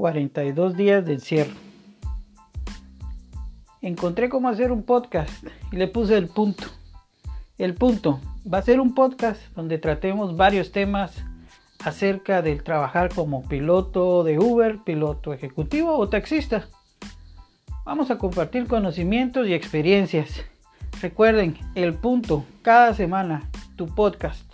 42 días de encierro. Encontré cómo hacer un podcast y le puse el punto. El punto va a ser un podcast donde tratemos varios temas acerca del trabajar como piloto de Uber, piloto ejecutivo o taxista. Vamos a compartir conocimientos y experiencias. Recuerden, el punto, cada semana, tu podcast.